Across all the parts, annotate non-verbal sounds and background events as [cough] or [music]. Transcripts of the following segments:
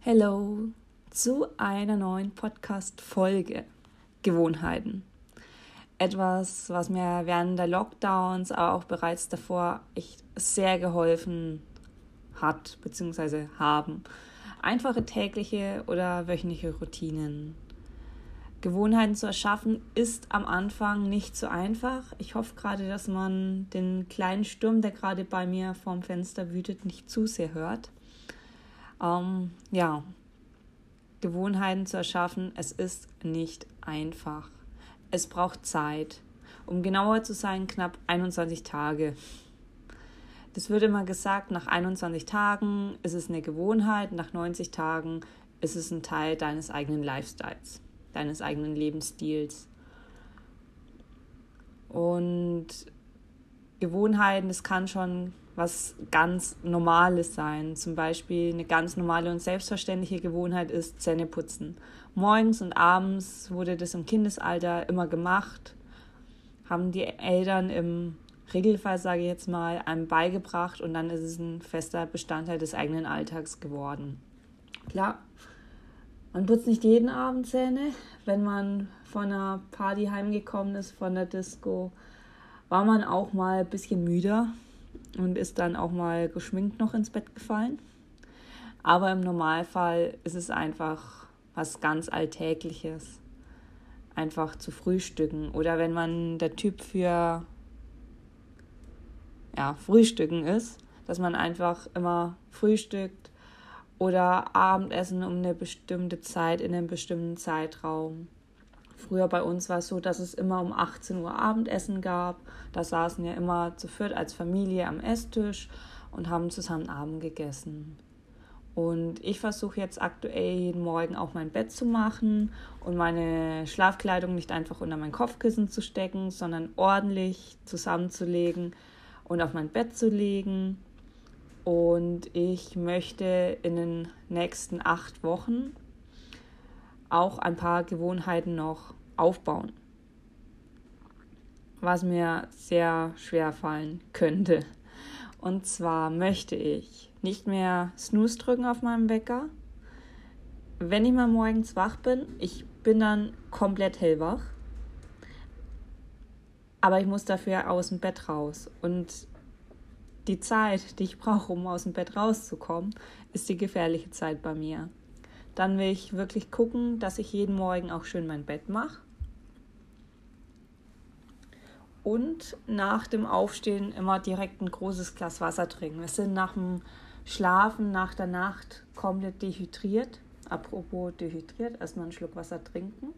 Hello zu einer neuen Podcast-Folge Gewohnheiten. Etwas, was mir während der Lockdowns, aber auch bereits davor echt sehr geholfen hat, beziehungsweise haben. Einfache tägliche oder wöchentliche Routinen. Gewohnheiten zu erschaffen ist am Anfang nicht so einfach. Ich hoffe gerade, dass man den kleinen Sturm, der gerade bei mir vorm Fenster wütet, nicht zu sehr hört. Ähm, ja, Gewohnheiten zu erschaffen, es ist nicht einfach. Es braucht Zeit. Um genauer zu sein, knapp 21 Tage. Das wird immer gesagt, nach 21 Tagen ist es eine Gewohnheit, nach 90 Tagen ist es ein Teil deines eigenen Lifestyles deines eigenen Lebensstils. Und Gewohnheiten, das kann schon was ganz Normales sein. Zum Beispiel eine ganz normale und selbstverständliche Gewohnheit ist Zähneputzen. Morgens und abends wurde das im Kindesalter immer gemacht, haben die Eltern im Regelfall, sage ich jetzt mal, einem beigebracht und dann ist es ein fester Bestandteil des eigenen Alltags geworden. Klar, man putzt nicht jeden Abend Zähne. Wenn man von einer Party heimgekommen ist, von der Disco, war man auch mal ein bisschen müder und ist dann auch mal geschminkt noch ins Bett gefallen. Aber im Normalfall ist es einfach was ganz Alltägliches. Einfach zu frühstücken. Oder wenn man der Typ für ja, Frühstücken ist, dass man einfach immer frühstückt, oder Abendessen um eine bestimmte Zeit in einem bestimmten Zeitraum. Früher bei uns war es so, dass es immer um 18 Uhr Abendessen gab. Da saßen wir immer zu viert als Familie am Esstisch und haben zusammen Abend gegessen. Und ich versuche jetzt aktuell jeden Morgen auch mein Bett zu machen und meine Schlafkleidung nicht einfach unter mein Kopfkissen zu stecken, sondern ordentlich zusammenzulegen und auf mein Bett zu legen und ich möchte in den nächsten acht Wochen auch ein paar Gewohnheiten noch aufbauen, was mir sehr schwer fallen könnte. Und zwar möchte ich nicht mehr Snooze drücken auf meinem Wecker. Wenn ich mal morgens wach bin, ich bin dann komplett hellwach. Aber ich muss dafür aus dem Bett raus. Und die Zeit, die ich brauche, um aus dem Bett rauszukommen, ist die gefährliche Zeit bei mir. Dann will ich wirklich gucken, dass ich jeden Morgen auch schön mein Bett mache. Und nach dem Aufstehen immer direkt ein großes Glas Wasser trinken. Wir sind nach dem Schlafen, nach der Nacht komplett dehydriert. Apropos dehydriert, erstmal einen Schluck Wasser trinken.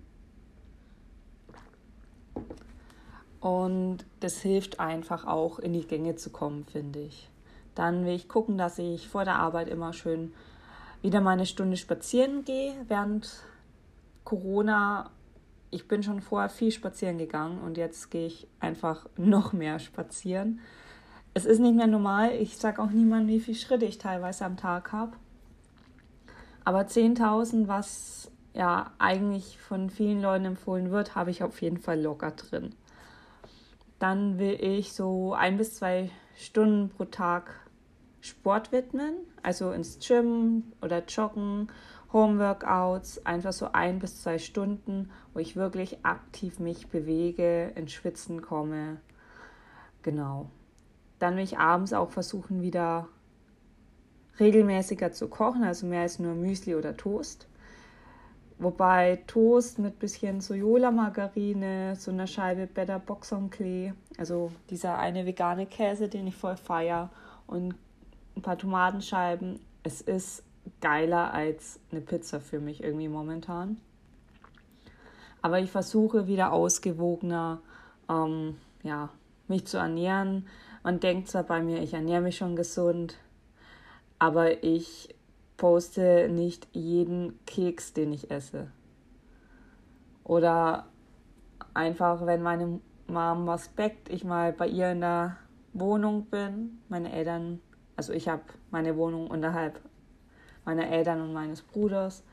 Und das hilft einfach auch in die Gänge zu kommen, finde ich. Dann will ich gucken, dass ich vor der Arbeit immer schön wieder mal eine Stunde spazieren gehe. Während Corona, ich bin schon vorher viel spazieren gegangen und jetzt gehe ich einfach noch mehr spazieren. Es ist nicht mehr normal. Ich sage auch niemandem, wie viele Schritte ich teilweise am Tag habe. Aber 10.000, was ja eigentlich von vielen Leuten empfohlen wird, habe ich auf jeden Fall locker drin dann will ich so ein bis zwei Stunden pro Tag Sport widmen, also ins Gym oder Joggen, Homeworkouts, einfach so ein bis zwei Stunden, wo ich wirklich aktiv mich bewege, ins Schwitzen komme. Genau. Dann will ich abends auch versuchen, wieder regelmäßiger zu kochen, also mehr als nur Müsli oder Toast. Wobei Toast mit bisschen Sojola-Margarine, so einer Scheibe Better Boxon-Klee, also dieser eine vegane Käse, den ich voll feier und ein paar Tomatenscheiben. Es ist geiler als eine Pizza für mich irgendwie momentan. Aber ich versuche wieder ausgewogener, ähm, ja, mich zu ernähren. Man denkt zwar bei mir, ich ernähre mich schon gesund, aber ich poste nicht jeden Keks, den ich esse. Oder einfach, wenn meine Mom was backt, ich mal bei ihr in der Wohnung bin. Meine Eltern, also ich habe meine Wohnung unterhalb meiner Eltern und meines Bruders.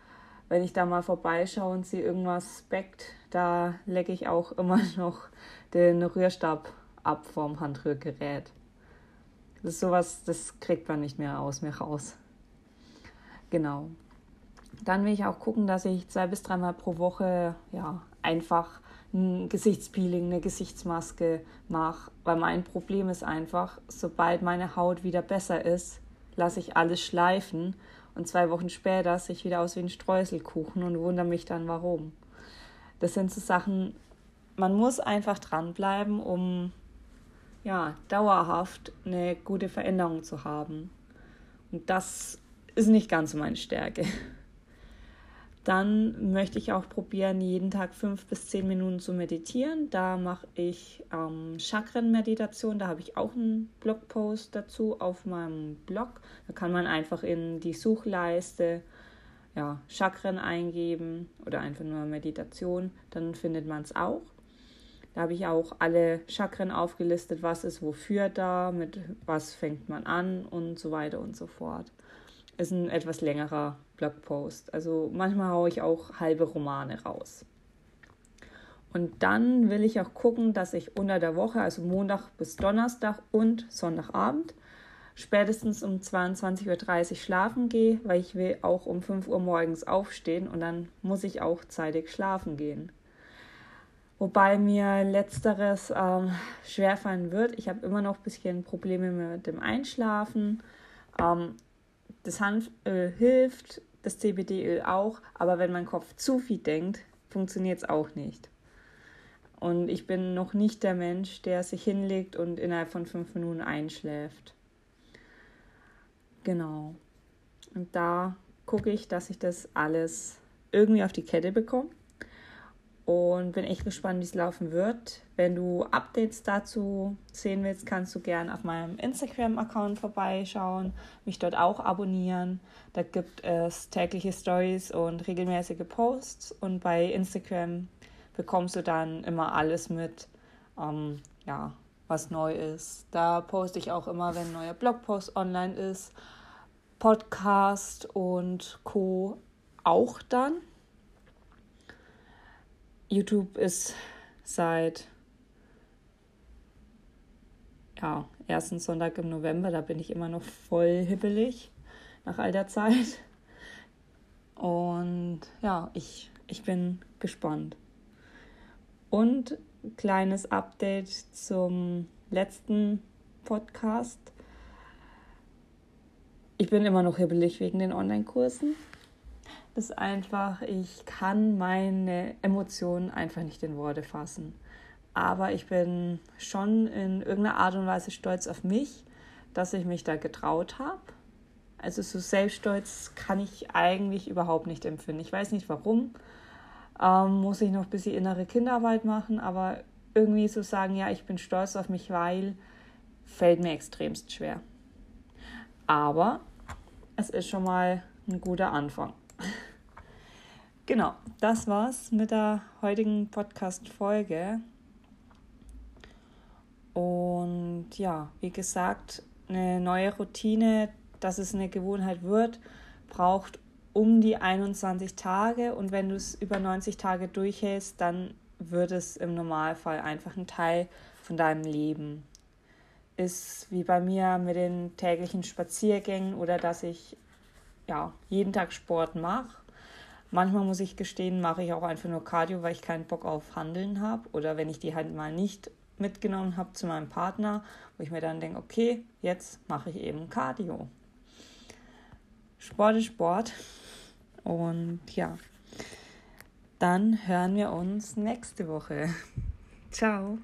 Wenn ich da mal vorbeischaue und sie irgendwas backt, da lecke ich auch [laughs] immer noch den Rührstab ab vom Handrührgerät. Das ist sowas, das kriegt man nicht mehr aus mir raus. Genau. Dann will ich auch gucken, dass ich zwei bis dreimal pro Woche ja, einfach ein Gesichtspeeling, eine Gesichtsmaske mache, weil mein Problem ist einfach, sobald meine Haut wieder besser ist, lasse ich alles schleifen und zwei Wochen später sehe ich wieder aus wie ein Streuselkuchen und wundere mich dann, warum. Das sind so Sachen, man muss einfach dranbleiben, um ja, dauerhaft eine gute Veränderung zu haben. Und das ist nicht ganz meine Stärke. Dann möchte ich auch probieren, jeden Tag fünf bis zehn Minuten zu meditieren. Da mache ich ähm, Chakren-Meditation. Da habe ich auch einen Blogpost dazu auf meinem Blog. Da kann man einfach in die Suchleiste ja, Chakren eingeben oder einfach nur Meditation. Dann findet man es auch. Da habe ich auch alle Chakren aufgelistet, was ist wofür da, mit was fängt man an und so weiter und so fort. Ist ein etwas längerer Blogpost. Also manchmal haue ich auch halbe Romane raus. Und dann will ich auch gucken, dass ich unter der Woche, also Montag bis Donnerstag und Sonntagabend, spätestens um 22.30 Uhr schlafen gehe, weil ich will auch um 5 Uhr morgens aufstehen und dann muss ich auch zeitig schlafen gehen. Wobei mir letzteres ähm, schwerfallen wird. Ich habe immer noch ein bisschen Probleme mit dem Einschlafen. Ähm, das Hanföl hilft, das CBD-Öl auch, aber wenn mein Kopf zu viel denkt, funktioniert es auch nicht. Und ich bin noch nicht der Mensch, der sich hinlegt und innerhalb von fünf Minuten einschläft. Genau. Und da gucke ich, dass ich das alles irgendwie auf die Kette bekomme und bin echt gespannt, wie es laufen wird. Wenn du Updates dazu sehen willst, kannst du gerne auf meinem Instagram-Account vorbeischauen, mich dort auch abonnieren. Da gibt es tägliche Stories und regelmäßige Posts und bei Instagram bekommst du dann immer alles mit, ähm, ja, was neu ist. Da poste ich auch immer, wenn ein neuer Blogpost online ist, Podcast und Co. auch dann. YouTube ist seit ja, ersten Sonntag im November, da bin ich immer noch voll hibbelig nach all der Zeit. Und ja, ich, ich bin gespannt. Und kleines Update zum letzten Podcast. Ich bin immer noch hibbelig wegen den Online-Kursen ist einfach, ich kann meine Emotionen einfach nicht in Worte fassen. Aber ich bin schon in irgendeiner Art und Weise stolz auf mich, dass ich mich da getraut habe. Also so Selbststolz kann ich eigentlich überhaupt nicht empfinden. Ich weiß nicht warum. Ähm, muss ich noch ein bisschen innere Kinderarbeit machen, aber irgendwie so sagen, ja, ich bin stolz auf mich, weil fällt mir extremst schwer. Aber es ist schon mal ein guter Anfang. Genau, das war's mit der heutigen Podcast-Folge. Und ja, wie gesagt, eine neue Routine, dass es eine Gewohnheit wird, braucht um die 21 Tage. Und wenn du es über 90 Tage durchhältst, dann wird es im Normalfall einfach ein Teil von deinem Leben. Ist wie bei mir mit den täglichen Spaziergängen oder dass ich ja, jeden Tag Sport mache Manchmal muss ich gestehen, mache ich auch einfach nur Cardio, weil ich keinen Bock auf Handeln habe. Oder wenn ich die halt mal nicht mitgenommen habe zu meinem Partner, wo ich mir dann denke, okay, jetzt mache ich eben Cardio. Sport ist Sport. Und ja, dann hören wir uns nächste Woche. [laughs] Ciao.